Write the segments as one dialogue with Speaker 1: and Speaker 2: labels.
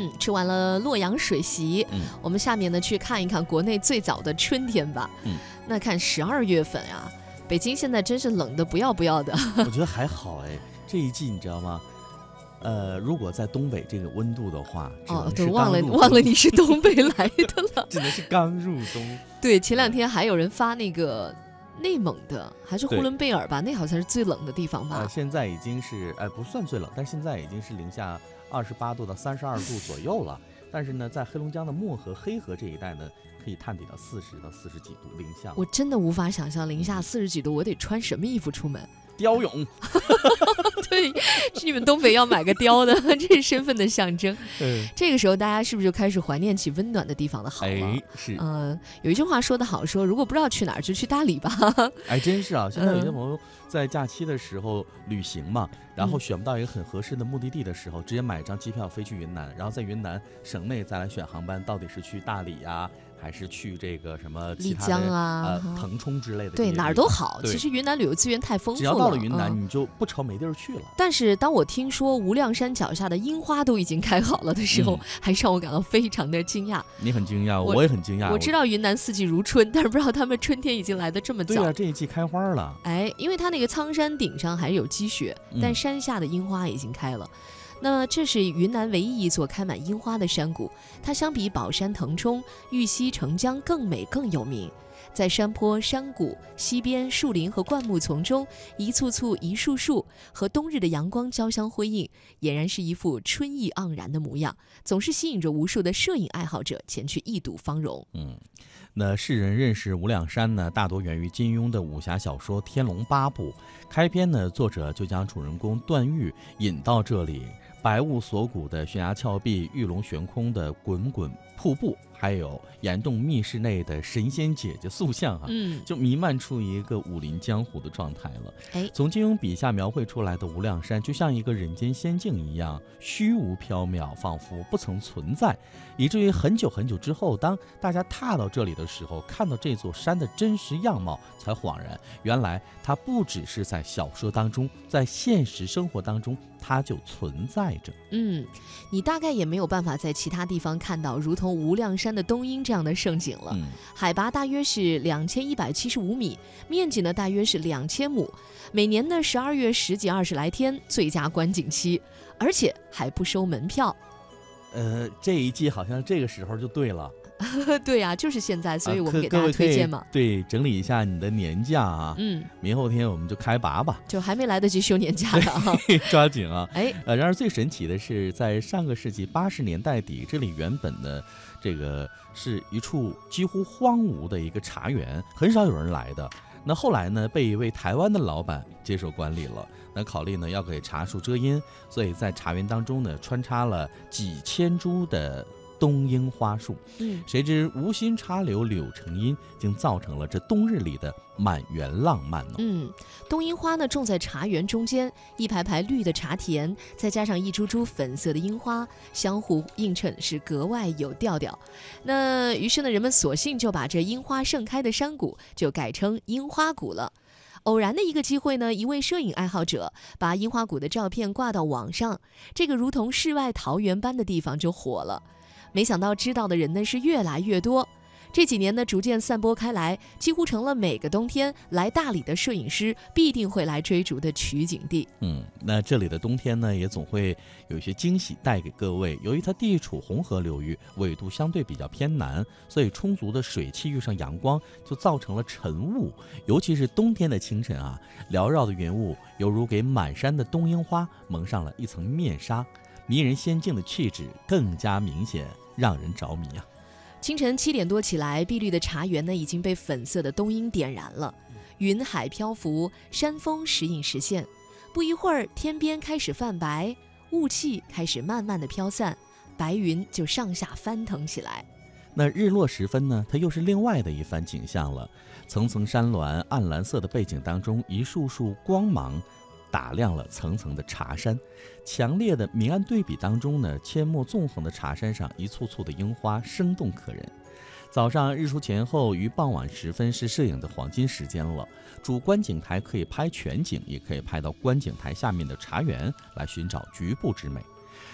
Speaker 1: 嗯，吃完了洛阳水席，
Speaker 2: 嗯
Speaker 1: 我们下面呢去看一看国内最早的春天吧。
Speaker 2: 嗯，
Speaker 1: 那看十二月份啊，北京现在真是冷的不要不要的。
Speaker 2: 我觉得还好哎，这一季你知道吗？呃，如果在东北这个温度的话，
Speaker 1: 哦
Speaker 2: 能，
Speaker 1: 对，忘了忘了你是东北来的了。
Speaker 2: 只能是刚入冬。
Speaker 1: 对，前两天还有人发那个内蒙的，还是呼伦贝尔吧，那好像是最冷的地方吧
Speaker 2: 呃，。现在已经是呃不算最冷，但是现在已经是零下二十八度到三十二度左右了。但是呢，在黑龙江的漠河、黑河这一带呢，可以探底到四十到四十几度零下。
Speaker 1: 我真的无法想象零下四十几度，我得穿什么衣服出门？
Speaker 2: 貂勇，
Speaker 1: 对，是你们东北要买个貂的，这是身份的象征。
Speaker 2: 嗯，
Speaker 1: 这个时候，大家是不是就开始怀念起温暖的地方的好了？
Speaker 2: 哎，是，
Speaker 1: 嗯、有一句话说得好，说如果不知道去哪儿，就去大理吧。
Speaker 2: 哎，真是啊！现在有些
Speaker 1: 嗯
Speaker 2: 朋友在假期的时候旅行嘛，然后
Speaker 1: 嗯
Speaker 2: 选不到一个很合适的目的地的时候，直接买一张机票飞去云南，然后在云南省内再来选航班，到底是去大理呀、还是去这个什么
Speaker 1: 丽江啊
Speaker 2: 呃腾冲之类的
Speaker 1: 对，哪儿都好。其实云南旅游资源太丰富了。
Speaker 2: 只要到了云南，
Speaker 1: 嗯
Speaker 2: 你就不愁没地儿去了。
Speaker 1: 但是当我听说无量山脚下的樱花都已经开好了的时候，
Speaker 2: 嗯
Speaker 1: 还是让我感到非常的惊讶。
Speaker 2: 你很惊讶，
Speaker 1: 我
Speaker 2: 我也很惊讶。
Speaker 1: 我知道云南四季如春，但是不知道他们春天已经来的这么早。
Speaker 2: 对啊，这一季开花了。
Speaker 1: 哎，因为它那个苍山顶上还有积雪，但
Speaker 2: 嗯
Speaker 1: 山下的樱花已经开了。那这是云南唯一一座开满樱花的山谷，它相比宝山、腾冲、玉溪、澄江更美更有名。在山坡、山谷、溪边、树林和灌木丛中，一簇簇、一树树，和冬日的阳光交相辉映，俨然是一副春意盎然的模样，总是吸引着无数的摄影爱好者前去一睹芳容。
Speaker 2: 嗯，那世人认识无量山呢，大多源于金庸的武侠小说《天龙八部》。开篇呢，作者就将主人公段誉引到这里，白雾锁骨的悬崖峭壁、玉龙悬空的滚滚瀑布，还有岩洞密室内的神仙姐姐塑像啊，
Speaker 1: 嗯，
Speaker 2: 就弥漫出一个武林江湖的状态了。
Speaker 1: 哎
Speaker 2: 从金庸笔下描绘出来的无量山，就像一个人间仙境一样，虚无缥缈，仿佛不曾存在，以至于很久很久之后，当大家踏到这里的时候，看到这座山的真实样貌，才恍然，原来它不只是在小说当中，在现实生活当中，它就存在着。
Speaker 1: 嗯，你大概也没有办法在其他地方看到如同无量山的冬阴这样的盛景了。
Speaker 2: 嗯，
Speaker 1: 海拔大约是两千一百七十五米，面积呢大约是两千亩。每年的十二月十几、二十来天最佳观景期，而且还不收门票。
Speaker 2: 呃，这一季好像这个时候就对了，
Speaker 1: 对呀、就是现在，所以
Speaker 2: 啊
Speaker 1: 我们给大家推荐嘛。
Speaker 2: 对，整理一下你的年假啊，
Speaker 1: 嗯，
Speaker 2: 明后天我们就开拔吧，
Speaker 1: 就还没来得及休年假的啊。
Speaker 2: 抓紧啊！
Speaker 1: 哎，
Speaker 2: 呃，然而最神奇的是，在上个世纪八十年代底，这里原本呢，这个是一处几乎荒芜的一个茶园，很少有人来的。那后来呢，被一位台湾的老板接手管理了。那考虑呢要给茶树遮阴，所以在茶园当中呢穿插了几千株的冬樱花树。
Speaker 1: 嗯，
Speaker 2: 谁知无心插柳柳成荫，竟造成了这冬日里的满园浪漫呢。
Speaker 1: 嗯，冬樱花呢种在茶园中间，一排排绿的茶田，再加上一株株粉色的樱花，相互映衬，是格外有调调。那于是呢，人们索性就把这樱花盛开的山谷就改称樱花谷了。偶然的一个机会呢，一位摄影爱好者把樱花谷的照片挂到网上，这个如同世外桃源般的地方就火了。没想到知道的人呢是越来越多，这几年呢，逐渐散播开来，几乎成了每个冬天来大理的摄影师必定会来追逐的取景地。
Speaker 2: 嗯，那这里的冬天呢，也总会有一些惊喜带给各位。由于它地处红河流域，纬度相对比较偏南，所以充足的水汽遇上阳光，就造成了晨雾。尤其是冬天的清晨啊，缭绕的云雾犹如给满山的冬樱花蒙上了一层面纱，迷人仙境的气质更加明显，让人着迷啊。
Speaker 1: 清晨七点多起来，碧绿的茶园呢已经被粉色的冬樱点燃了，云海漂浮，山峰时隐时现。不一会儿，天边开始泛白，雾气开始慢慢的飘散，白云就上下翻腾起来。
Speaker 2: 那日落时分呢，它又是另外的一番景象了。层层山峦，暗蓝色的背景当中，一束束光芒打亮了层层的茶山。强烈的明暗对比当中呢，阡陌纵横的茶山上，一簇簇的樱花生动可人。早上日出前后与傍晚时分是摄影的黄金时间了。主观景台可以拍全景，也可以拍到观景台下面的茶园，来寻找局部之美。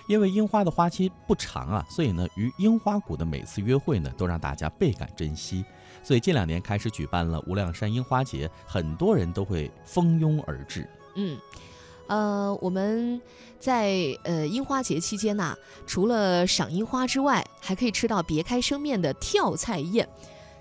Speaker 2: 因为樱花的花期不长啊，所以呢，与樱花谷的每次约会呢，都让大家倍感珍惜。所以近两年开始举办了无量山樱花节，很多人都会蜂拥而至。
Speaker 1: 嗯，呃，我们在呃樱花节期间呐、除了赏樱花之外，还可以吃到别开生面的跳菜宴。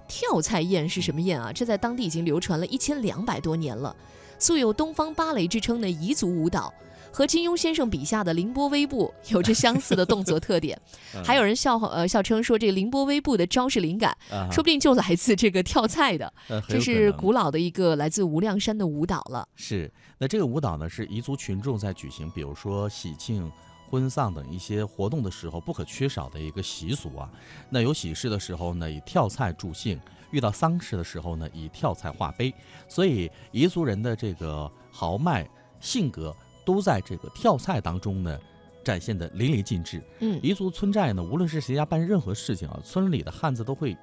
Speaker 1: 跳菜宴是什么宴啊？这在当地已经流传了一千两百多年了，素有“东方芭蕾”之称的彝族舞蹈。和金庸先生笔下的凌波微步有着相似的动作特点，还有人笑话呃笑称说这凌波微步的招式灵感，
Speaker 2: 啊
Speaker 1: 说不定就来自这个跳菜的，这是古老的一个来自无量山的舞蹈了。
Speaker 2: 是，那这个舞蹈呢，是彝族群众在举行，比如说喜庆、婚丧等一些活动的时候不可缺少的一个习俗啊。那有喜事的时候呢，以跳菜助兴；遇到丧事的时候呢，以跳菜化悲。所以彝族人的这个豪迈性格都在这个跳菜当中呢。展现的淋漓尽致。
Speaker 1: 嗯
Speaker 2: 彝族村寨呢，无论是谁家办任何事情啊，村里的汉子都会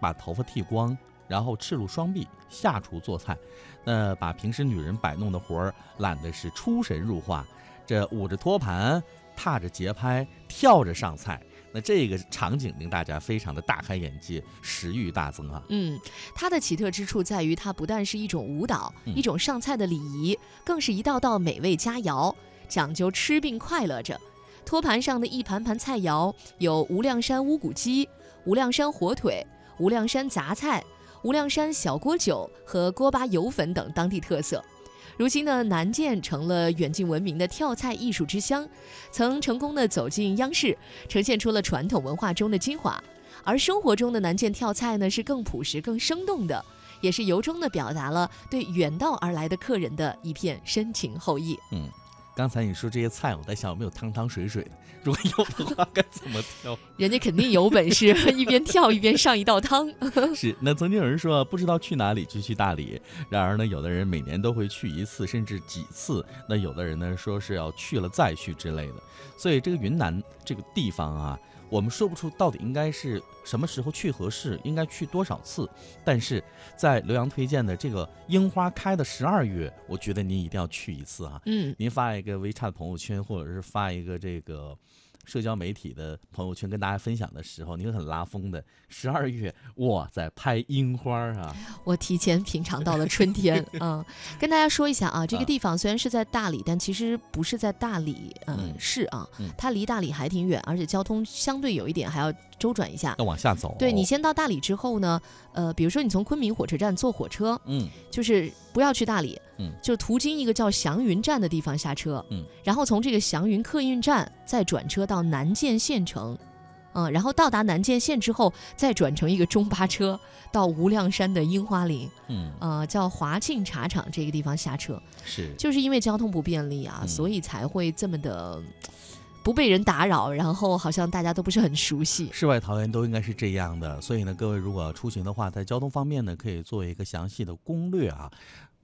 Speaker 2: 把头发剃光，然后赤露双臂下厨做菜。那把平时女人摆弄的活儿揽的是出神入化，这捂着托盘，踏着节拍，跳着上菜。那这个场景令大家非常的大开眼界，食欲大增啊！
Speaker 1: 嗯，它的奇特之处在于，它不但是一种舞蹈，
Speaker 2: 嗯
Speaker 1: 一种上菜的礼仪，更是一道道美味佳肴，讲究吃并快乐着。托盘上的一盘盘菜肴有无量山乌骨鸡、无量山火腿、无量山杂菜、无量山小锅酒和锅巴油粉等当地特色。如今呢，南涧成了远近闻名的跳菜艺术之乡，曾成功的走进央视，呈现出了传统文化中的精华。而生活中的南涧跳菜呢，是更朴实、更生动的，也是由衷的表达了对远道而来的客人的一片深情厚谊。
Speaker 2: 嗯，刚才你说这些菜，我在想有没有汤汤水水的，如果有的话，该怎么挑？
Speaker 1: 人家肯定有本事，一边跳一边上一道汤。
Speaker 2: 是，那曾经有人说不知道去哪里就去大理，然而呢，有的人每年都会去一次，甚至几次。那有的人呢说是要去了再去之类的。所以这个云南这个地方啊，我们说不出到底应该是什么时候去合适，应该去多少次。但是在刘洋推荐的这个樱花开的十二月，我觉得您一定要去一次啊。
Speaker 1: 嗯，
Speaker 2: 您发一个 WeChat 朋友圈，或者是发一个这个社交媒体的朋友圈跟大家分享的时候，您很拉风的。十二月，哇，在拍樱花啊！
Speaker 1: 我提前品尝到了春天。嗯，跟大家说一下啊，这个
Speaker 2: 啊
Speaker 1: 地方虽然是在大理，但其实不是在大理嗯
Speaker 2: 嗯
Speaker 1: 市啊
Speaker 2: 嗯，
Speaker 1: 它离大理还挺远，而且交通相对有一点还要周转一下。
Speaker 2: 要往下走。
Speaker 1: 对你，先到大理之后呢，呃，比如说你从昆明火车站坐火车，
Speaker 2: 嗯。
Speaker 1: 就是不要去大理，
Speaker 2: 嗯。
Speaker 1: 就途经一个叫祥云站的地方下车，
Speaker 2: 嗯，
Speaker 1: 然后从这个祥云客运站再转车到南涧县城，嗯，然后到达南涧县之后，再转乘一个中巴车到无量山的樱花林，
Speaker 2: 嗯，
Speaker 1: 呃，叫华庆茶厂这个地方下车，
Speaker 2: 是，
Speaker 1: 就是因为交通不便利啊，
Speaker 2: 嗯。
Speaker 1: 所以才会这么的不被人打扰，然后好像大家都不是很熟悉。
Speaker 2: 世外桃源都应该是这样的。所以呢，各位如果出行的话，在交通方面呢，可以做一个详细的攻略啊，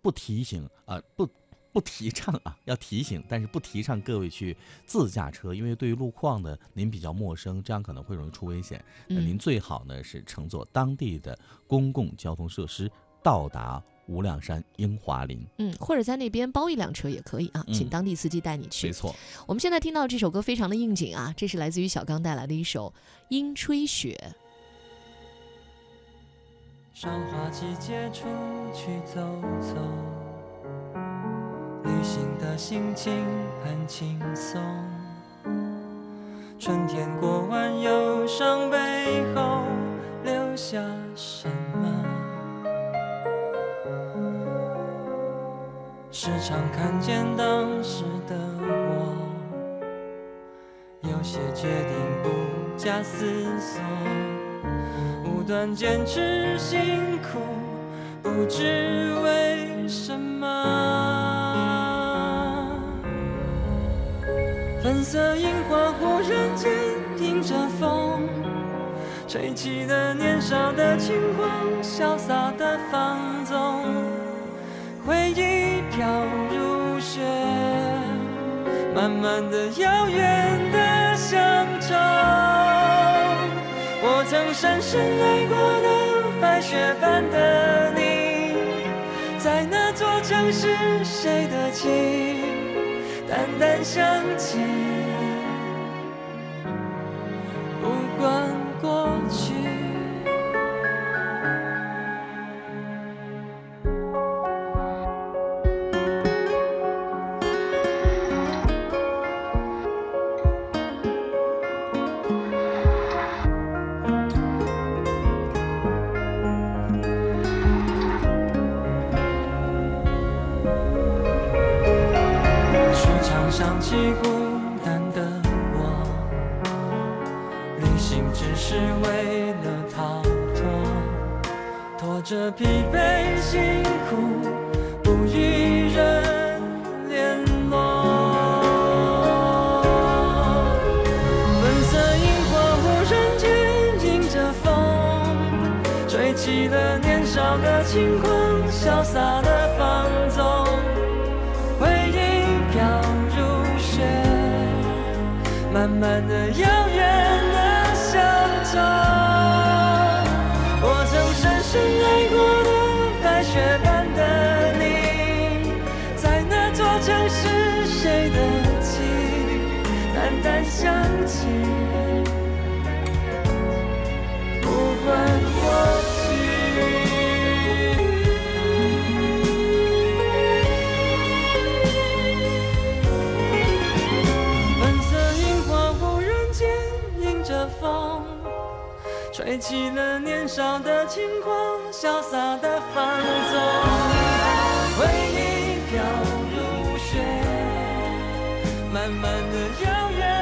Speaker 2: 不提醒啊，不。不提倡啊，要提醒，但是不提倡各位去自驾车，因为对于路况呢，您比较陌生，这样可能会容易出危险。那您
Speaker 1: 嗯，
Speaker 2: 最好呢是乘坐当地的公共交通设施到达无量山樱花林。
Speaker 1: 嗯，或者在那边包一辆车也可以啊，请
Speaker 2: 嗯
Speaker 1: 当地司机带你去
Speaker 2: 没。错，
Speaker 1: 我们现在听到这首歌非常的应景啊，这是来自于小刚带来的一首《樱吹雪》。
Speaker 3: 赏花季节出去走走，旅行的心情很轻松。春天过完，忧伤背后留下什么？时常看见当时的我，有些决定不假思索。无端坚持辛苦，不知为什么。粉色樱花忽然间迎着风，吹起了年少的轻狂，潇洒的放纵，慢慢的遥远的乡愁。我曾深深爱过的白雪般的你，在那座城市谁的情，淡淡想起，起孤单的我，旅行只是为了逃脱，拖着疲惫辛苦，不与人联络。粉色樱花忽然间迎着风，吹起了年少的轻狂，潇洒的放纵。慢的、遥远的乡愁。我曾深深爱过的白雪般的你，在那座城市谁的记，淡淡想起，的风，吹起了年少的轻狂，潇洒的放纵。回忆飘如雪，慢慢的、遥远